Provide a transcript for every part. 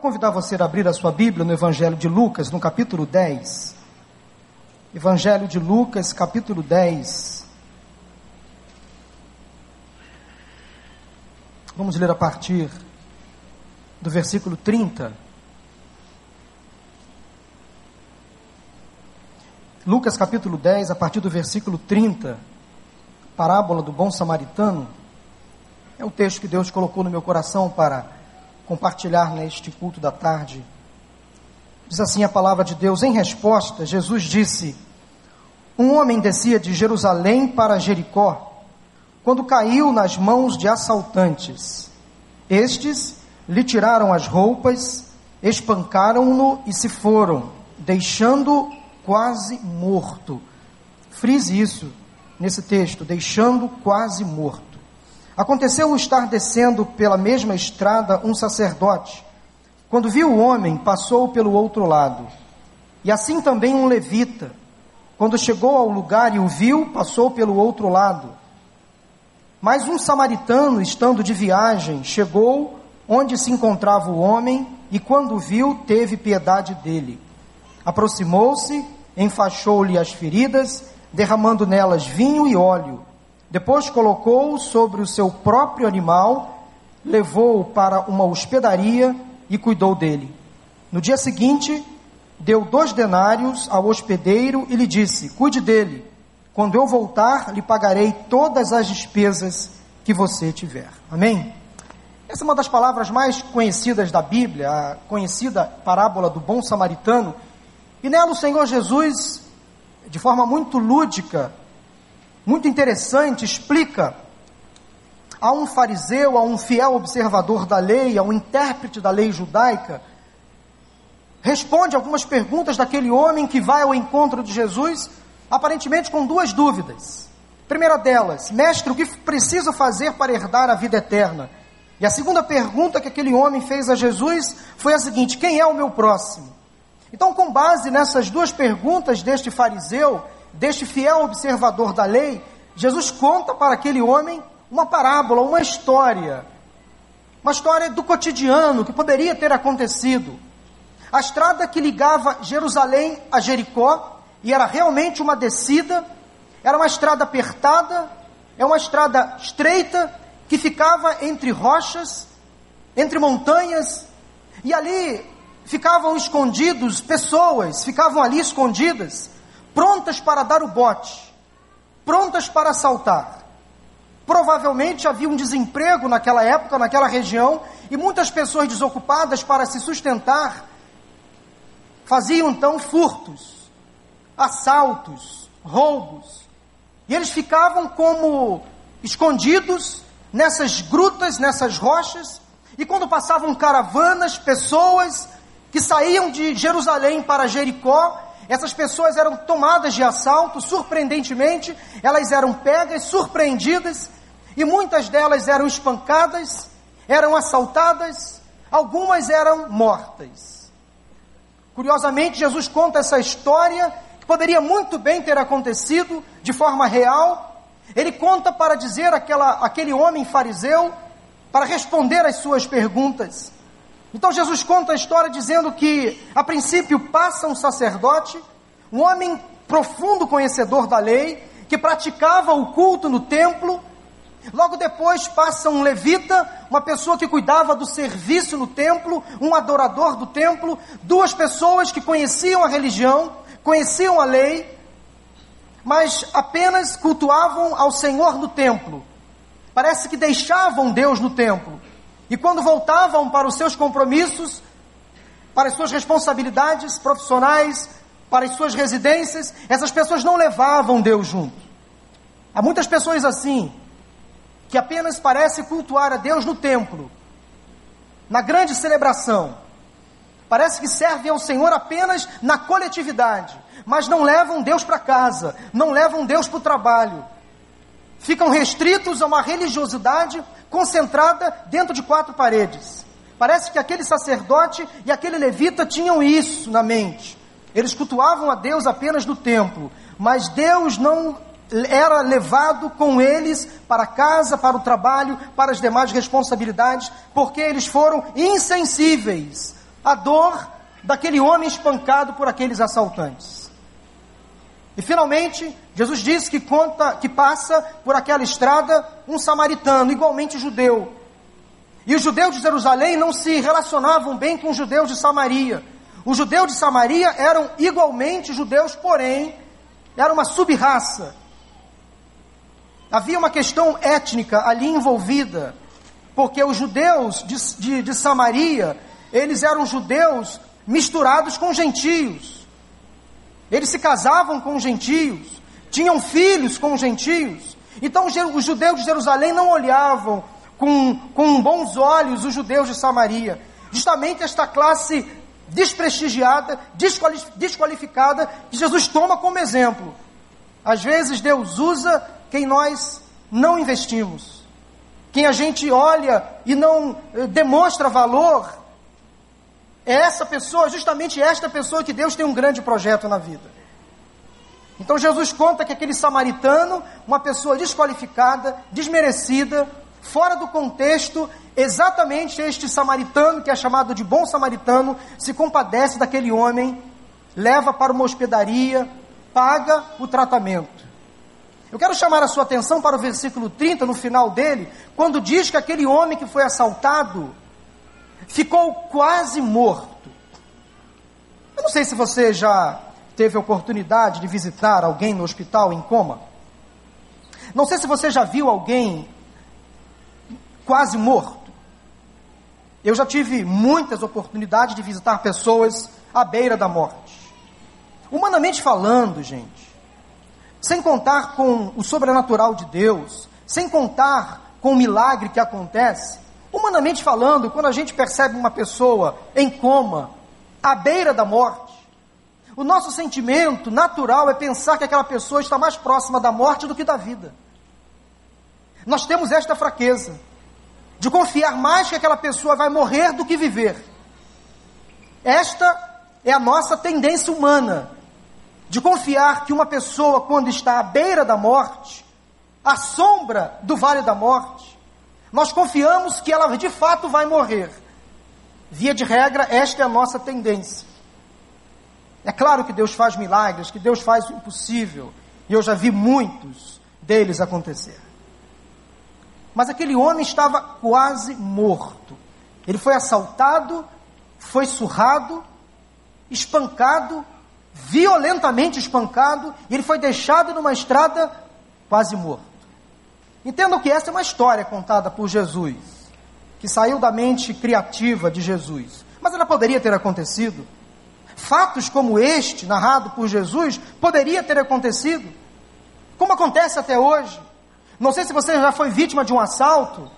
Quero convidar você a abrir a sua Bíblia no Evangelho de Lucas, no capítulo 10. Evangelho de Lucas, capítulo 10. Vamos ler a partir do versículo 30. Lucas capítulo 10, a partir do versículo 30, parábola do bom samaritano, é o texto que Deus colocou no meu coração para compartilhar neste culto da tarde. Diz assim a palavra de Deus: em resposta, Jesus disse: Um homem descia de Jerusalém para Jericó, quando caiu nas mãos de assaltantes. Estes lhe tiraram as roupas, espancaram-no e se foram, deixando quase morto. Frise isso nesse texto, deixando quase morto. Aconteceu estar descendo pela mesma estrada um sacerdote. Quando viu o homem, passou pelo outro lado. E assim também um levita. Quando chegou ao lugar e o viu, passou pelo outro lado. Mas um samaritano, estando de viagem, chegou onde se encontrava o homem e, quando viu, teve piedade dele. Aproximou-se, enfaixou-lhe as feridas, derramando nelas vinho e óleo depois colocou-o sobre o seu próprio animal, levou-o para uma hospedaria e cuidou dele. No dia seguinte, deu dois denários ao hospedeiro e lhe disse: Cuide dele. Quando eu voltar, lhe pagarei todas as despesas que você tiver. Amém? Essa é uma das palavras mais conhecidas da Bíblia, a conhecida parábola do bom samaritano. E nela o Senhor Jesus, de forma muito lúdica, muito interessante, explica a um fariseu, a um fiel observador da lei, a um intérprete da lei judaica, responde algumas perguntas daquele homem que vai ao encontro de Jesus, aparentemente com duas dúvidas. Primeira delas, mestre, o que preciso fazer para herdar a vida eterna? E a segunda pergunta que aquele homem fez a Jesus foi a seguinte: quem é o meu próximo? Então, com base nessas duas perguntas deste fariseu, deste fiel observador da lei, Jesus conta para aquele homem uma parábola, uma história, uma história do cotidiano que poderia ter acontecido. A estrada que ligava Jerusalém a Jericó, e era realmente uma descida, era uma estrada apertada, é uma estrada estreita que ficava entre rochas, entre montanhas, e ali ficavam escondidos pessoas, ficavam ali escondidas prontas para dar o bote, prontas para assaltar. Provavelmente havia um desemprego naquela época, naquela região, e muitas pessoas desocupadas para se sustentar faziam então furtos, assaltos, roubos. E eles ficavam como escondidos nessas grutas, nessas rochas, e quando passavam caravanas, pessoas que saíam de Jerusalém para Jericó, essas pessoas eram tomadas de assalto, surpreendentemente, elas eram pegas, surpreendidas, e muitas delas eram espancadas, eram assaltadas, algumas eram mortas. Curiosamente, Jesus conta essa história que poderia muito bem ter acontecido de forma real. Ele conta para dizer aquela, aquele homem fariseu, para responder às suas perguntas. Então Jesus conta a história dizendo que, a princípio, passa um sacerdote, um homem profundo conhecedor da lei, que praticava o culto no templo. Logo depois passa um levita, uma pessoa que cuidava do serviço no templo, um adorador do templo, duas pessoas que conheciam a religião, conheciam a lei, mas apenas cultuavam ao Senhor no templo. Parece que deixavam Deus no templo e quando voltavam para os seus compromissos, para as suas responsabilidades profissionais, para as suas residências, essas pessoas não levavam Deus junto. Há muitas pessoas assim, que apenas parecem cultuar a Deus no templo, na grande celebração. Parece que servem ao Senhor apenas na coletividade, mas não levam Deus para casa, não levam Deus para o trabalho. Ficam restritos a uma religiosidade concentrada dentro de quatro paredes. Parece que aquele sacerdote e aquele levita tinham isso na mente. Eles cultuavam a Deus apenas no templo, mas Deus não era levado com eles para casa, para o trabalho, para as demais responsabilidades, porque eles foram insensíveis a dor daquele homem espancado por aqueles assaltantes. E finalmente, Jesus diz que conta que passa por aquela estrada um samaritano, igualmente judeu. E os judeus de Jerusalém não se relacionavam bem com os judeus de Samaria. Os judeus de Samaria eram igualmente judeus, porém, era uma subraça. Havia uma questão étnica ali envolvida, porque os judeus de, de, de Samaria, eles eram judeus misturados com gentios. Eles se casavam com gentios, tinham filhos com gentios. Então os judeus de Jerusalém não olhavam com, com bons olhos os judeus de Samaria. Justamente esta classe desprestigiada, desqualificada, que Jesus toma como exemplo. Às vezes Deus usa quem nós não investimos, quem a gente olha e não eh, demonstra valor. É essa pessoa, justamente esta pessoa que Deus tem um grande projeto na vida. Então Jesus conta que aquele samaritano, uma pessoa desqualificada, desmerecida, fora do contexto, exatamente este samaritano, que é chamado de bom samaritano, se compadece daquele homem, leva para uma hospedaria, paga o tratamento. Eu quero chamar a sua atenção para o versículo 30, no final dele, quando diz que aquele homem que foi assaltado ficou quase morto. Eu não sei se você já teve a oportunidade de visitar alguém no hospital em coma. Não sei se você já viu alguém quase morto. Eu já tive muitas oportunidades de visitar pessoas à beira da morte. Humanamente falando, gente, sem contar com o sobrenatural de Deus, sem contar com o milagre que acontece, humanamente falando, quando a gente percebe uma pessoa em coma, à beira da morte, o nosso sentimento natural é pensar que aquela pessoa está mais próxima da morte do que da vida. Nós temos esta fraqueza de confiar mais que aquela pessoa vai morrer do que viver. Esta é a nossa tendência humana, de confiar que uma pessoa, quando está à beira da morte, à sombra do vale da morte, nós confiamos que ela de fato vai morrer. Via de regra, esta é a nossa tendência. É claro que Deus faz milagres, que Deus faz o impossível, e eu já vi muitos deles acontecer. Mas aquele homem estava quase morto. Ele foi assaltado, foi surrado, espancado, violentamente espancado, e ele foi deixado numa estrada quase morto. Entendam que essa é uma história contada por Jesus, que saiu da mente criativa de Jesus, mas ela poderia ter acontecido. Fatos como este, narrado por Jesus, poderia ter acontecido, como acontece até hoje. Não sei se você já foi vítima de um assalto,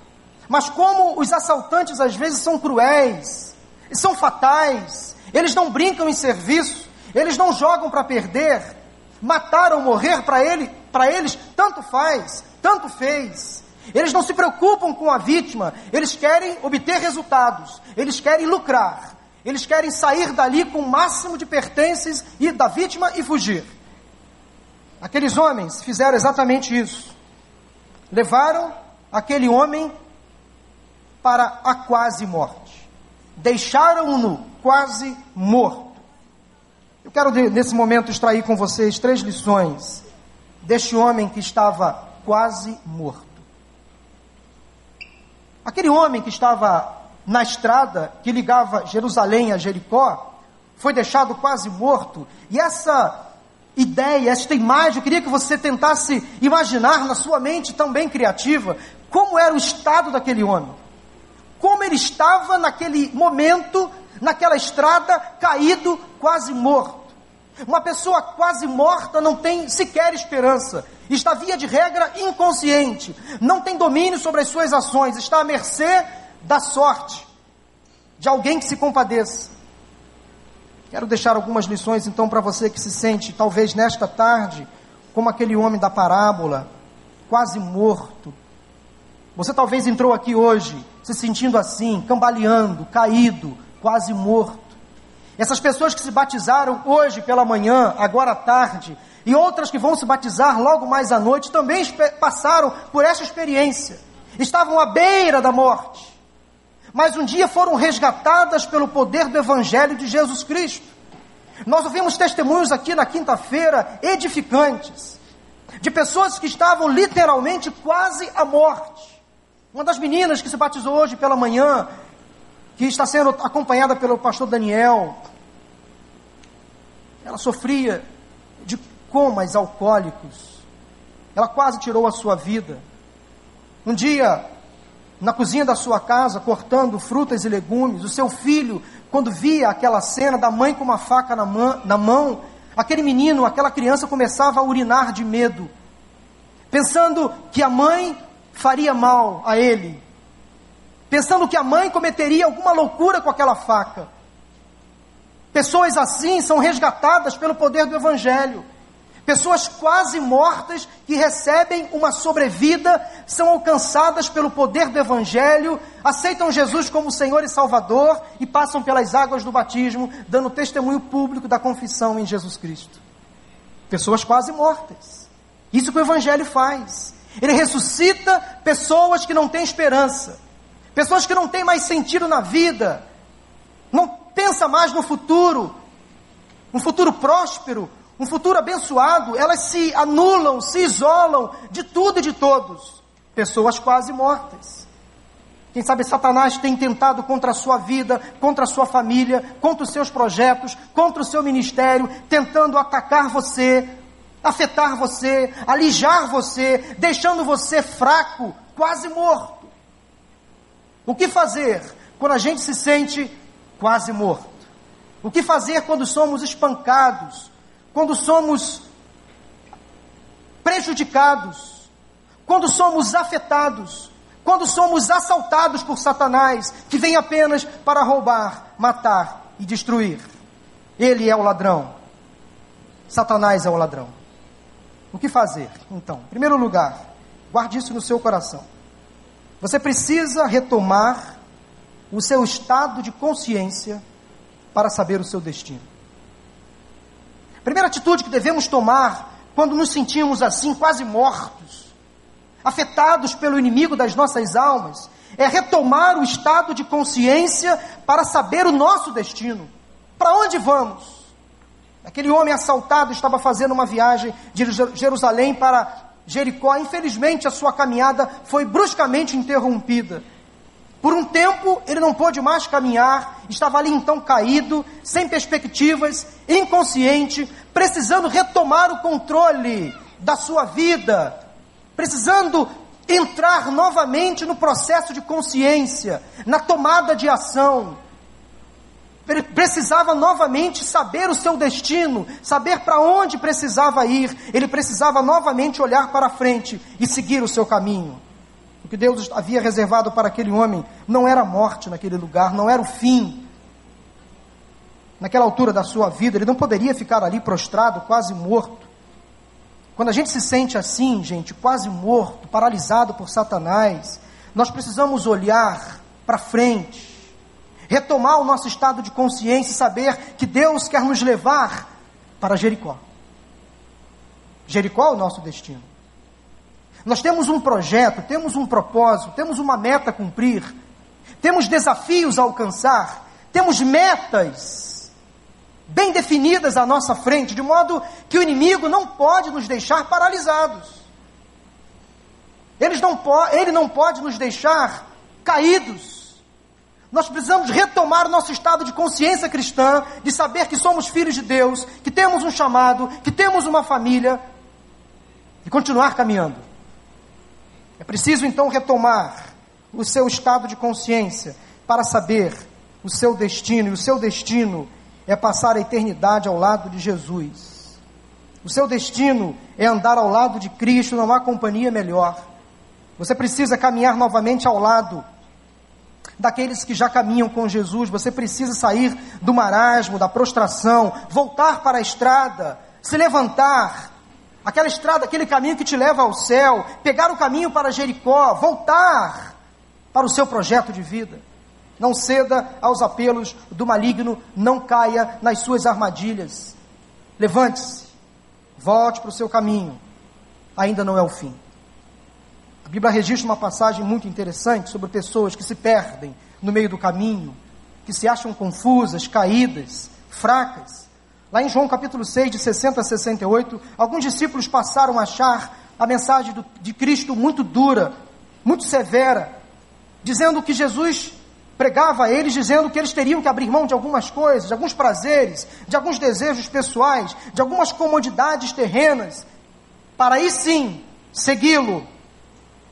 mas como os assaltantes às vezes são cruéis, são fatais, eles não brincam em serviço, eles não jogam para perder, matar ou morrer para ele, para eles tanto faz, tanto fez. Eles não se preocupam com a vítima, eles querem obter resultados, eles querem lucrar, eles querem sair dali com o máximo de pertences e da vítima e fugir. Aqueles homens fizeram exatamente isso levaram aquele homem para a quase morte. Deixaram-no quase morto. Eu quero, nesse momento, extrair com vocês três lições deste homem que estava quase morto. Aquele homem que estava na estrada que ligava Jerusalém a Jericó foi deixado quase morto, e essa ideia, esta imagem, eu queria que você tentasse imaginar na sua mente também criativa como era o estado daquele homem. Como ele estava naquele momento, naquela estrada, caído, quase morto. Uma pessoa quase morta não tem sequer esperança, está via de regra inconsciente, não tem domínio sobre as suas ações, está à mercê da sorte de alguém que se compadeça. Quero deixar algumas lições então para você que se sente, talvez nesta tarde, como aquele homem da parábola, quase morto. Você talvez entrou aqui hoje se sentindo assim, cambaleando, caído, quase morto. Essas pessoas que se batizaram hoje pela manhã, agora à tarde, e outras que vão se batizar logo mais à noite, também passaram por essa experiência. Estavam à beira da morte. mas um dia foram resgatadas pelo poder do Evangelho de Jesus Cristo. Nós ouvimos testemunhos aqui na quinta-feira edificantes, de pessoas que estavam literalmente quase à morte. Uma das meninas que se batizou hoje pela manhã, que está sendo acompanhada pelo pastor Daniel, ela sofria de comas alcoólicos. Ela quase tirou a sua vida. Um dia, na cozinha da sua casa, cortando frutas e legumes, o seu filho, quando via aquela cena da mãe com uma faca na, mão, na mão, aquele menino, aquela criança começava a urinar de medo, pensando que a mãe faria mal a ele, pensando que a mãe cometeria alguma loucura com aquela faca. Pessoas assim são resgatadas pelo poder do Evangelho. Pessoas quase mortas que recebem uma sobrevida, são alcançadas pelo poder do Evangelho, aceitam Jesus como Senhor e Salvador e passam pelas águas do batismo, dando testemunho público da confissão em Jesus Cristo. Pessoas quase mortas. Isso que o Evangelho faz. Ele ressuscita pessoas que não têm esperança, pessoas que não têm mais sentido na vida, não pensa mais no futuro, um futuro próspero, um futuro abençoado, elas se anulam, se isolam de tudo e de todos. Pessoas quase mortas. Quem sabe Satanás tem tentado contra a sua vida, contra a sua família, contra os seus projetos, contra o seu ministério, tentando atacar você, afetar você, alijar você, deixando você fraco, quase morto. O que fazer quando a gente se sente quase morto? O que fazer quando somos espancados, quando somos prejudicados, quando somos afetados, quando somos assaltados por Satanás, que vem apenas para roubar, matar e destruir. Ele é o ladrão. Satanás é o ladrão. O que fazer? Então, em primeiro lugar, guarde isso no seu coração. Você precisa retomar o seu estado de consciência para saber o seu destino. Primeira atitude que devemos tomar quando nos sentimos assim, quase mortos, afetados pelo inimigo das nossas almas, é retomar o estado de consciência para saber o nosso destino. Para onde vamos? Aquele homem assaltado estava fazendo uma viagem de Jerusalém para Jericó. Infelizmente, a sua caminhada foi bruscamente interrompida. Por um tempo ele não pôde mais caminhar, estava ali então caído, sem perspectivas, inconsciente, precisando retomar o controle da sua vida, precisando entrar novamente no processo de consciência, na tomada de ação. Precisava novamente saber o seu destino, saber para onde precisava ir, ele precisava novamente olhar para frente e seguir o seu caminho que Deus havia reservado para aquele homem não era a morte naquele lugar, não era o fim. Naquela altura da sua vida, ele não poderia ficar ali prostrado, quase morto. Quando a gente se sente assim, gente, quase morto, paralisado por Satanás, nós precisamos olhar para frente, retomar o nosso estado de consciência e saber que Deus quer nos levar para Jericó. Jericó é o nosso destino. Nós temos um projeto, temos um propósito, temos uma meta a cumprir, temos desafios a alcançar, temos metas bem definidas à nossa frente, de modo que o inimigo não pode nos deixar paralisados. Não, ele não pode nos deixar caídos. Nós precisamos retomar o nosso estado de consciência cristã, de saber que somos filhos de Deus, que temos um chamado, que temos uma família, e continuar caminhando. É preciso então retomar o seu estado de consciência para saber o seu destino, e o seu destino é passar a eternidade ao lado de Jesus. O seu destino é andar ao lado de Cristo, não há companhia melhor. Você precisa caminhar novamente ao lado daqueles que já caminham com Jesus. Você precisa sair do marasmo, da prostração, voltar para a estrada, se levantar, aquela estrada, aquele caminho que te leva ao céu, pegar o caminho para Jericó, voltar para o seu projeto de vida. Não ceda aos apelos do maligno, não caia nas suas armadilhas. Levante-se, volte para o seu caminho, ainda não é o fim. Bíblia registra uma passagem muito interessante sobre pessoas que se perdem no meio do caminho, que se acham confusas, caídas, fracas. Lá em João capítulo 6, de 60 a 68, alguns discípulos passaram a achar a mensagem do, de Cristo muito dura, muito severa, dizendo que Jesus pregava a eles, dizendo que eles teriam que abrir mão de algumas coisas, de alguns prazeres, de alguns desejos pessoais, de algumas comodidades terrenas, para aí sim segui-lo.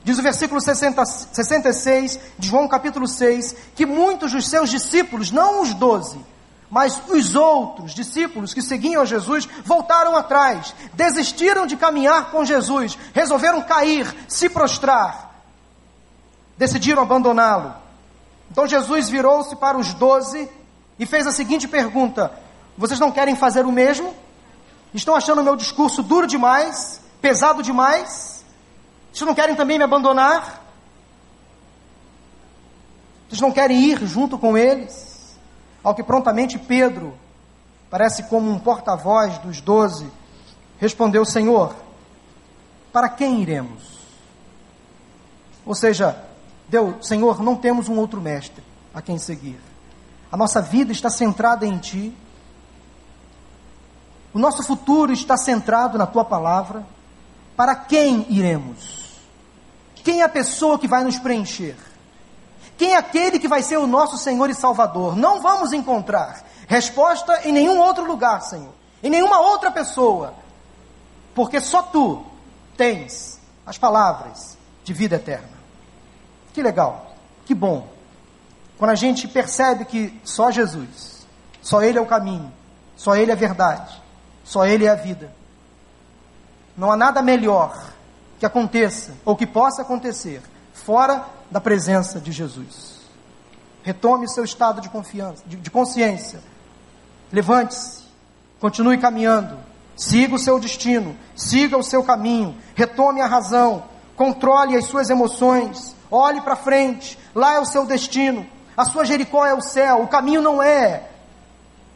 Diz o versículo 60, 66 de João capítulo 6, que muitos dos seus discípulos, não os doze, mas os outros discípulos que seguiam Jesus voltaram atrás, desistiram de caminhar com Jesus, resolveram cair, se prostrar, decidiram abandoná-lo. Então Jesus virou-se para os doze e fez a seguinte pergunta: Vocês não querem fazer o mesmo? Estão achando o meu discurso duro demais, pesado demais? Vocês não querem também me abandonar? Vocês não querem ir junto com eles? Ao que prontamente Pedro, parece como um porta-voz dos doze, respondeu: Senhor, para quem iremos? Ou seja, Deus, Senhor, não temos um outro mestre a quem seguir. A nossa vida está centrada em Ti. O nosso futuro está centrado na Tua palavra. Para quem iremos? Quem é a pessoa que vai nos preencher? Quem é aquele que vai ser o nosso Senhor e Salvador? Não vamos encontrar resposta em nenhum outro lugar, Senhor, em nenhuma outra pessoa, porque só tu tens as palavras de vida eterna. Que legal, que bom. Quando a gente percebe que só Jesus, só Ele é o caminho, só Ele é a verdade, só Ele é a vida. Não há nada melhor que aconteça ou que possa acontecer fora da presença de Jesus. Retome seu estado de confiança, de, de consciência. Levante-se, continue caminhando, siga o seu destino, siga o seu caminho, retome a razão, controle as suas emoções, olhe para frente, lá é o seu destino. A sua Jericó é o céu, o caminho não é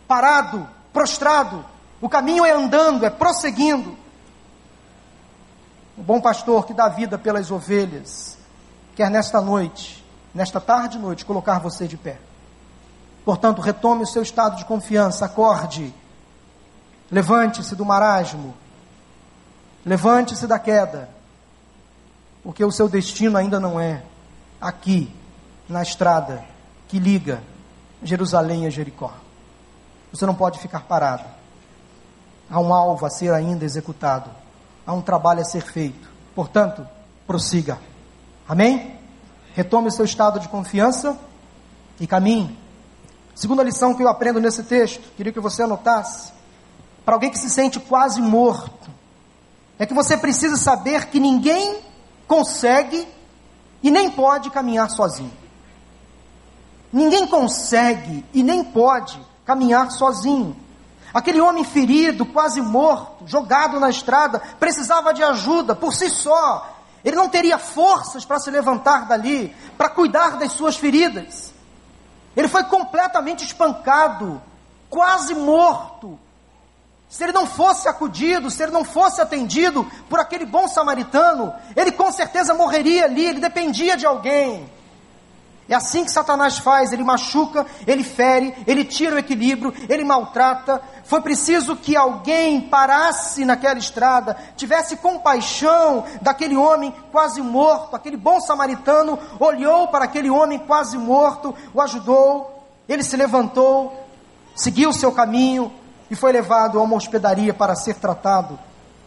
parado, prostrado, o caminho é andando, é prosseguindo. O bom pastor que dá vida pelas ovelhas, quer nesta noite, nesta tarde e noite, colocar você de pé. Portanto, retome o seu estado de confiança, acorde, levante-se do marasmo, levante-se da queda, porque o seu destino ainda não é aqui, na estrada que liga Jerusalém a Jericó. Você não pode ficar parado. Há um alvo a ser ainda executado, há um trabalho a ser feito. Portanto, prossiga. Amém? Retome o seu estado de confiança e caminhe. Segunda lição que eu aprendo nesse texto, queria que você anotasse. Para alguém que se sente quase morto, é que você precisa saber que ninguém consegue e nem pode caminhar sozinho. Ninguém consegue e nem pode caminhar sozinho. Aquele homem ferido, quase morto, jogado na estrada, precisava de ajuda por si só. Ele não teria forças para se levantar dali, para cuidar das suas feridas. Ele foi completamente espancado, quase morto. Se ele não fosse acudido, se ele não fosse atendido por aquele bom samaritano, ele com certeza morreria ali, ele dependia de alguém. É assim que Satanás faz: ele machuca, ele fere, ele tira o equilíbrio, ele maltrata. Foi preciso que alguém parasse naquela estrada, tivesse compaixão daquele homem quase morto. Aquele bom samaritano olhou para aquele homem quase morto, o ajudou, ele se levantou, seguiu seu caminho e foi levado a uma hospedaria para ser tratado.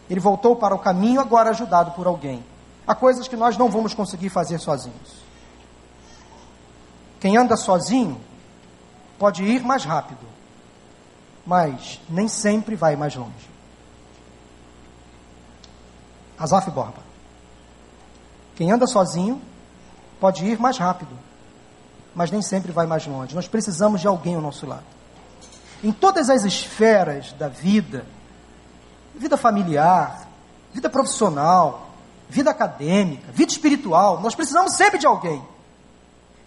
Ele voltou para o caminho, agora ajudado por alguém. Há coisas que nós não vamos conseguir fazer sozinhos. Quem anda sozinho pode ir mais rápido, mas nem sempre vai mais longe. Azaf Borba. Quem anda sozinho pode ir mais rápido, mas nem sempre vai mais longe. Nós precisamos de alguém ao nosso lado. Em todas as esferas da vida, vida familiar, vida profissional, vida acadêmica, vida espiritual, nós precisamos sempre de alguém.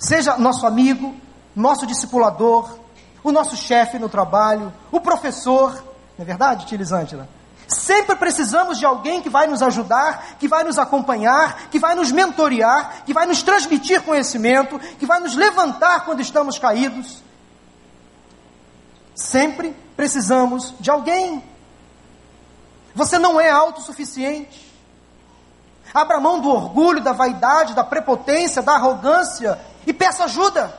Seja nosso amigo, nosso discipulador, o nosso chefe no trabalho, o professor, não é verdade, Tia Elisângela? Sempre precisamos de alguém que vai nos ajudar, que vai nos acompanhar, que vai nos mentorear, que vai nos transmitir conhecimento, que vai nos levantar quando estamos caídos. Sempre precisamos de alguém. Você não é autossuficiente. Abra mão do orgulho, da vaidade, da prepotência, da arrogância e peça ajuda.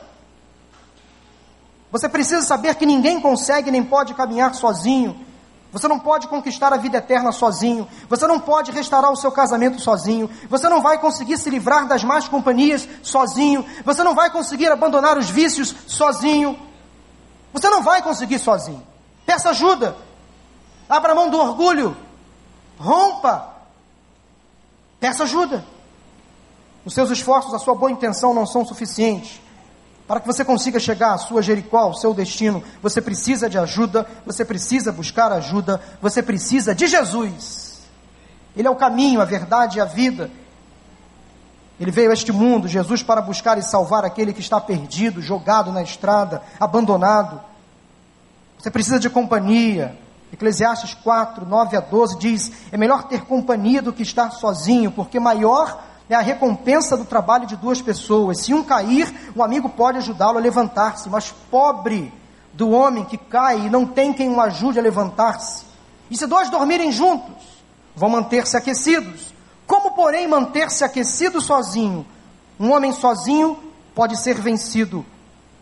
Você precisa saber que ninguém consegue nem pode caminhar sozinho. Você não pode conquistar a vida eterna sozinho. Você não pode restaurar o seu casamento sozinho. Você não vai conseguir se livrar das más companhias sozinho. Você não vai conseguir abandonar os vícios sozinho. Você não vai conseguir sozinho. Peça ajuda. Abra mão do orgulho. Rompa. Peça ajuda. Os seus esforços, a sua boa intenção não são suficientes. Para que você consiga chegar à sua Jericó, ao seu destino, você precisa de ajuda, você precisa buscar ajuda, você precisa de Jesus. Ele é o caminho, a verdade e a vida. Ele veio a este mundo, Jesus, para buscar e salvar aquele que está perdido, jogado na estrada, abandonado. Você precisa de companhia, Eclesiastes 4, 9 a 12 diz: É melhor ter companhia do que estar sozinho, porque maior é a recompensa do trabalho de duas pessoas. Se um cair, o amigo pode ajudá-lo a levantar-se, mas pobre do homem que cai e não tem quem o ajude a levantar-se. E se dois dormirem juntos, vão manter-se aquecidos. Como, porém, manter-se aquecido sozinho? Um homem sozinho pode ser vencido,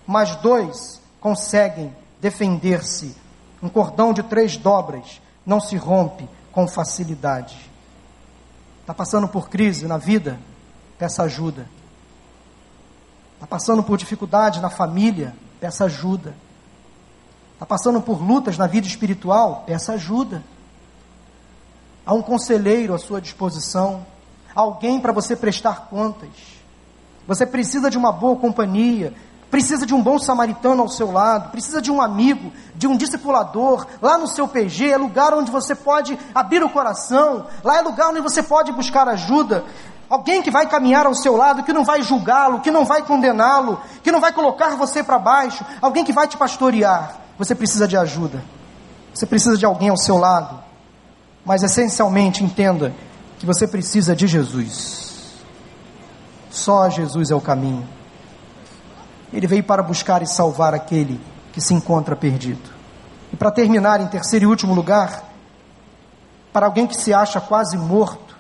mas dois conseguem defender-se um cordão de três dobras não se rompe com facilidade. Está passando por crise na vida? Peça ajuda. Está passando por dificuldade na família? Peça ajuda. Está passando por lutas na vida espiritual? Peça ajuda. Há um conselheiro à sua disposição, alguém para você prestar contas. Você precisa de uma boa companhia, precisa de um bom samaritano ao seu lado, precisa de um amigo, de um discipulador, lá no seu PG, é lugar onde você pode abrir o coração, lá é lugar onde você pode buscar ajuda. Alguém que vai caminhar ao seu lado, que não vai julgá-lo, que não vai condená-lo, que não vai colocar você para baixo, alguém que vai te pastorear. Você precisa de ajuda, você precisa de alguém ao seu lado, mas essencialmente entenda que você precisa de Jesus. Só Jesus é o caminho. Ele veio para buscar e salvar aquele que se encontra perdido. E para terminar, em terceiro e último lugar, para alguém que se acha quase morto,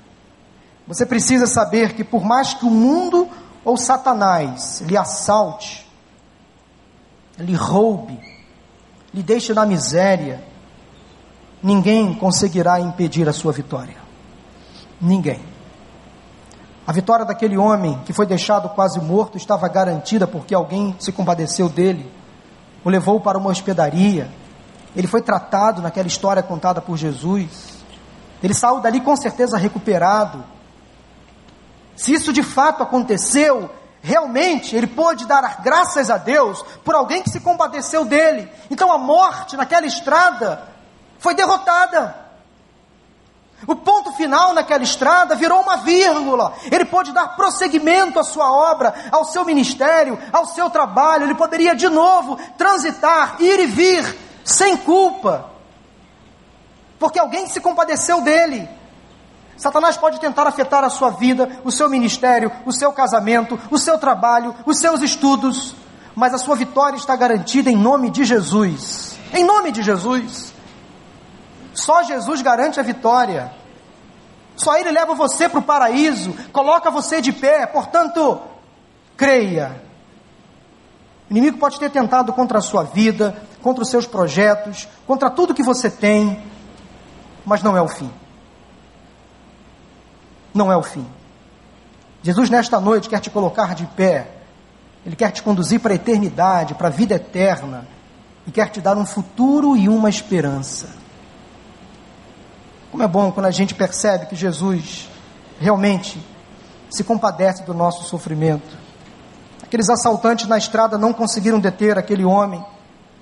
você precisa saber que por mais que o mundo ou Satanás lhe assalte, lhe roube, lhe deixe na miséria, ninguém conseguirá impedir a sua vitória. Ninguém. A vitória daquele homem que foi deixado quase morto estava garantida porque alguém se compadeceu dele, o levou para uma hospedaria. Ele foi tratado naquela história contada por Jesus. Ele saiu dali com certeza recuperado. Se isso de fato aconteceu, realmente ele pôde dar graças a Deus por alguém que se compadeceu dele. Então a morte naquela estrada foi derrotada. O ponto final naquela estrada virou uma vírgula. Ele pôde dar prosseguimento à sua obra, ao seu ministério, ao seu trabalho. Ele poderia de novo transitar, ir e vir, sem culpa, porque alguém se compadeceu dele. Satanás pode tentar afetar a sua vida, o seu ministério, o seu casamento, o seu trabalho, os seus estudos, mas a sua vitória está garantida em nome de Jesus. Em nome de Jesus. Só Jesus garante a vitória. Só Ele leva você para o paraíso, coloca você de pé. Portanto, creia. O inimigo pode ter tentado contra a sua vida, contra os seus projetos, contra tudo que você tem, mas não é o fim. Não é o fim. Jesus, nesta noite, quer te colocar de pé, Ele quer te conduzir para a eternidade, para a vida eterna, e quer te dar um futuro e uma esperança. Como é bom quando a gente percebe que Jesus realmente se compadece do nosso sofrimento. Aqueles assaltantes na estrada não conseguiram deter aquele homem.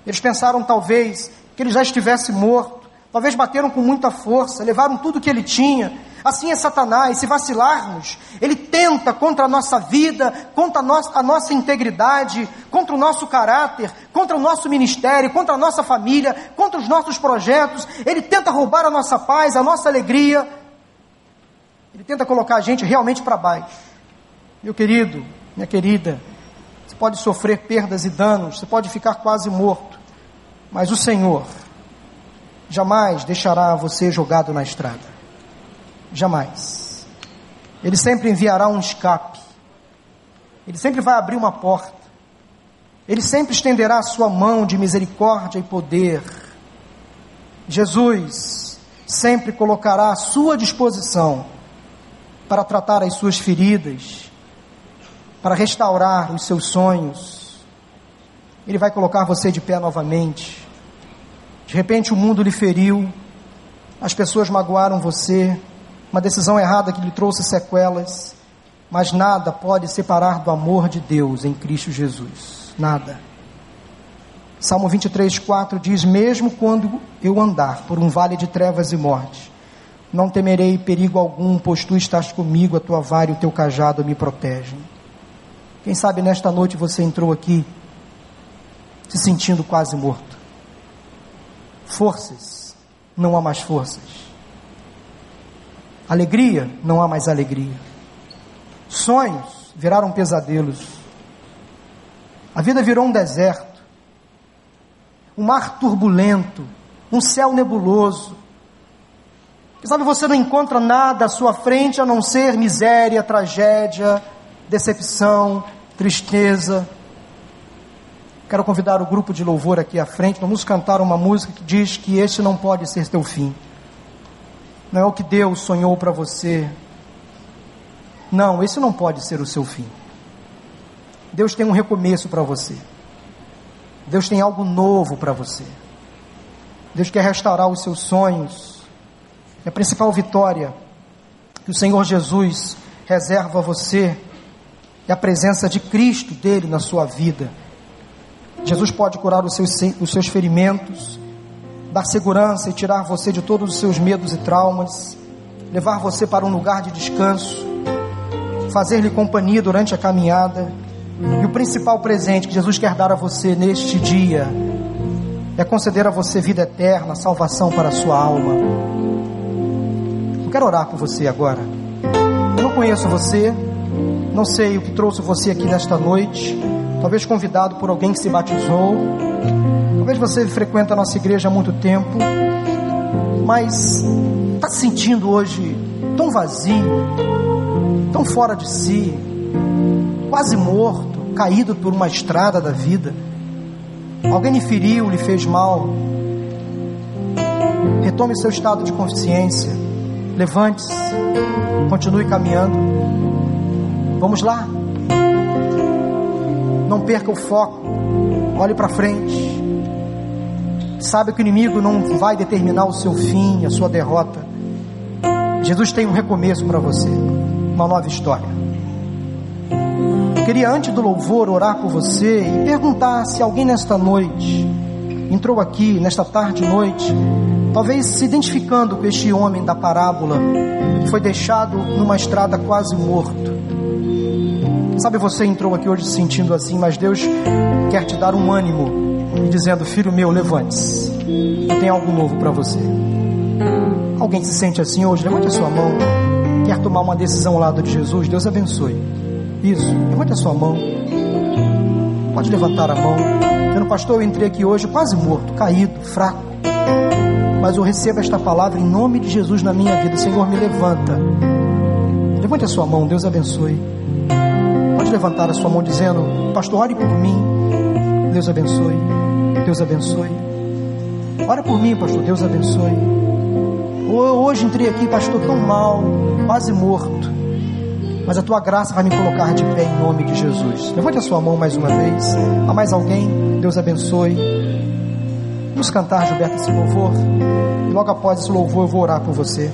Eles pensaram talvez que ele já estivesse morto. Talvez bateram com muita força, levaram tudo que ele tinha. Assim é Satanás, se vacilarmos, ele tenta contra a nossa vida, contra a nossa, a nossa integridade, contra o nosso caráter, contra o nosso ministério, contra a nossa família, contra os nossos projetos, ele tenta roubar a nossa paz, a nossa alegria, ele tenta colocar a gente realmente para baixo. Meu querido, minha querida, você pode sofrer perdas e danos, você pode ficar quase morto, mas o Senhor jamais deixará você jogado na estrada. Jamais. Ele sempre enviará um escape. Ele sempre vai abrir uma porta. Ele sempre estenderá a sua mão de misericórdia e poder. Jesus sempre colocará à sua disposição para tratar as suas feridas, para restaurar os seus sonhos. Ele vai colocar você de pé novamente. De repente o mundo lhe feriu, as pessoas magoaram você, uma decisão errada que lhe trouxe sequelas, mas nada pode separar do amor de Deus em Cristo Jesus. Nada. Salmo 23, 4 diz: Mesmo quando eu andar por um vale de trevas e morte, não temerei perigo algum, pois tu estás comigo, a tua vara e o teu cajado me protegem. Quem sabe nesta noite você entrou aqui se sentindo quase morto. Forças, não há mais forças. Alegria, não há mais alegria. Sonhos viraram pesadelos. A vida virou um deserto, um mar turbulento, um céu nebuloso. Sabe, você não encontra nada à sua frente a não ser miséria, tragédia, decepção, tristeza. Quero convidar o grupo de louvor aqui à frente. Vamos cantar uma música que diz que este não pode ser teu fim. Não é o que Deus sonhou para você. Não, esse não pode ser o seu fim. Deus tem um recomeço para você. Deus tem algo novo para você. Deus quer restaurar os seus sonhos. A principal vitória que o Senhor Jesus reserva a você é a presença de Cristo dele na sua vida. Jesus pode curar os seus, os seus ferimentos, dar segurança e tirar você de todos os seus medos e traumas, levar você para um lugar de descanso, fazer-lhe companhia durante a caminhada. E o principal presente que Jesus quer dar a você neste dia é conceder a você vida eterna, salvação para a sua alma. Eu quero orar por você agora. Eu não conheço você, não sei o que trouxe você aqui nesta noite talvez convidado por alguém que se batizou, talvez você frequenta a nossa igreja há muito tempo, mas está se sentindo hoje tão vazio, tão fora de si, quase morto, caído por uma estrada da vida. Alguém lhe feriu, lhe fez mal. Retome seu estado de consciência. Levante-se. Continue caminhando. Vamos lá. Não perca o foco. Olhe para frente. Sabe que o inimigo não vai determinar o seu fim, a sua derrota. Jesus tem um recomeço para você, uma nova história. Eu queria, antes do louvor, orar por você e perguntar se alguém nesta noite entrou aqui, nesta tarde e noite, talvez se identificando com este homem da parábola que foi deixado numa estrada quase morto. Sabe, você entrou aqui hoje se sentindo assim, mas Deus quer te dar um ânimo e dizendo: Filho meu, levante-se. Eu tenho algo novo para você. Alguém se sente assim hoje? Levante a sua mão. Quer tomar uma decisão ao lado de Jesus? Deus abençoe. Isso, levante a sua mão. Pode levantar a mão. Dizendo, pastor, eu entrei aqui hoje quase morto, caído, fraco. Mas eu recebo esta palavra em nome de Jesus na minha vida. Senhor, me levanta. Levante a sua mão, Deus abençoe. Pode levantar a sua mão dizendo: Pastor, ore por mim. Deus abençoe. Deus abençoe. Ora por mim, pastor. Deus abençoe. Hoje entrei aqui, pastor, tão mal, quase morto. Mas a tua graça vai me colocar de pé em nome de Jesus. Levante a sua mão mais uma vez. Há mais alguém? Deus abençoe. Vamos cantar, Gilberto, esse louvor. E logo após esse louvor eu vou orar por você.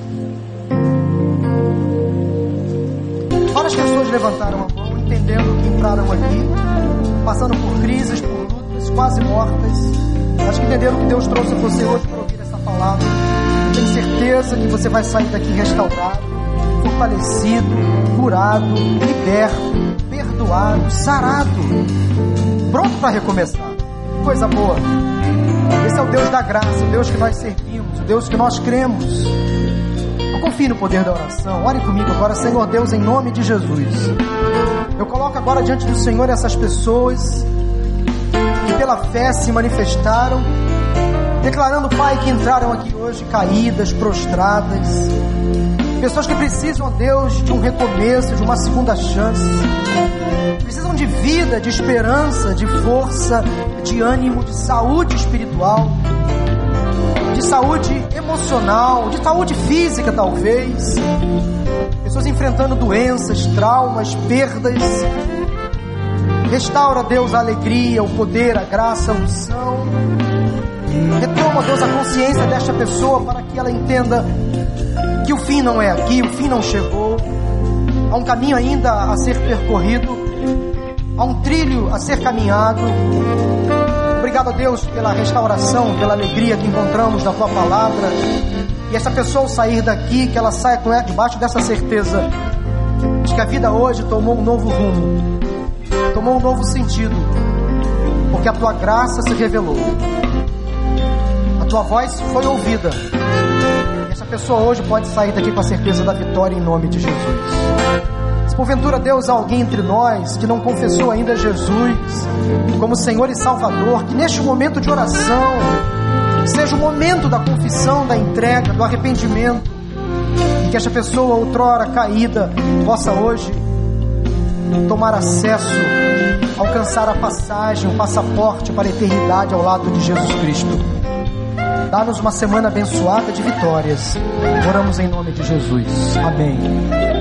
Várias pessoas levantaram a mão entendendo que entraram aqui, passando por crises, por quase mortas, mas que entenderam que Deus trouxe você hoje para ouvir essa palavra. Eu tenho certeza que você vai sair daqui restaurado, fortalecido, curado, liberto, perdoado, sarado, pronto para recomeçar. Coisa boa. Esse é o Deus da graça, o Deus que nós servimos, o Deus que nós cremos. Eu confio no poder da oração. Ore comigo agora, Senhor Deus, em nome de Jesus. Eu coloco agora diante do Senhor essas pessoas pela fé se manifestaram, declarando, Pai, que entraram aqui hoje caídas, prostradas. Pessoas que precisam, Deus, de um recomeço, de uma segunda chance. Precisam de vida, de esperança, de força, de ânimo, de saúde espiritual, de saúde emocional, de saúde física, talvez. Pessoas enfrentando doenças, traumas, perdas. Restaura, Deus, a alegria, o poder, a graça, a unção. Retoma, Deus, a consciência desta pessoa para que ela entenda que o fim não é aqui, o fim não chegou. Há um caminho ainda a ser percorrido, há um trilho a ser caminhado. Obrigado Deus pela restauração, pela alegria que encontramos na tua palavra. E essa pessoa ao sair daqui, que ela saia com debaixo dessa certeza de que a vida hoje tomou um novo rumo, tomou um novo sentido, porque a tua graça se revelou, a tua voz foi ouvida. Essa pessoa hoje pode sair daqui com a certeza da vitória em nome de Jesus. Se porventura Deus há alguém entre nós que não confessou ainda Jesus como Senhor e Salvador, que neste momento de oração seja o momento da confissão, da entrega, do arrependimento, e que esta pessoa outrora caída possa hoje tomar acesso, alcançar a passagem, o passaporte para a eternidade ao lado de Jesus Cristo. Dá-nos uma semana abençoada de vitórias. Oramos em nome de Jesus. Amém.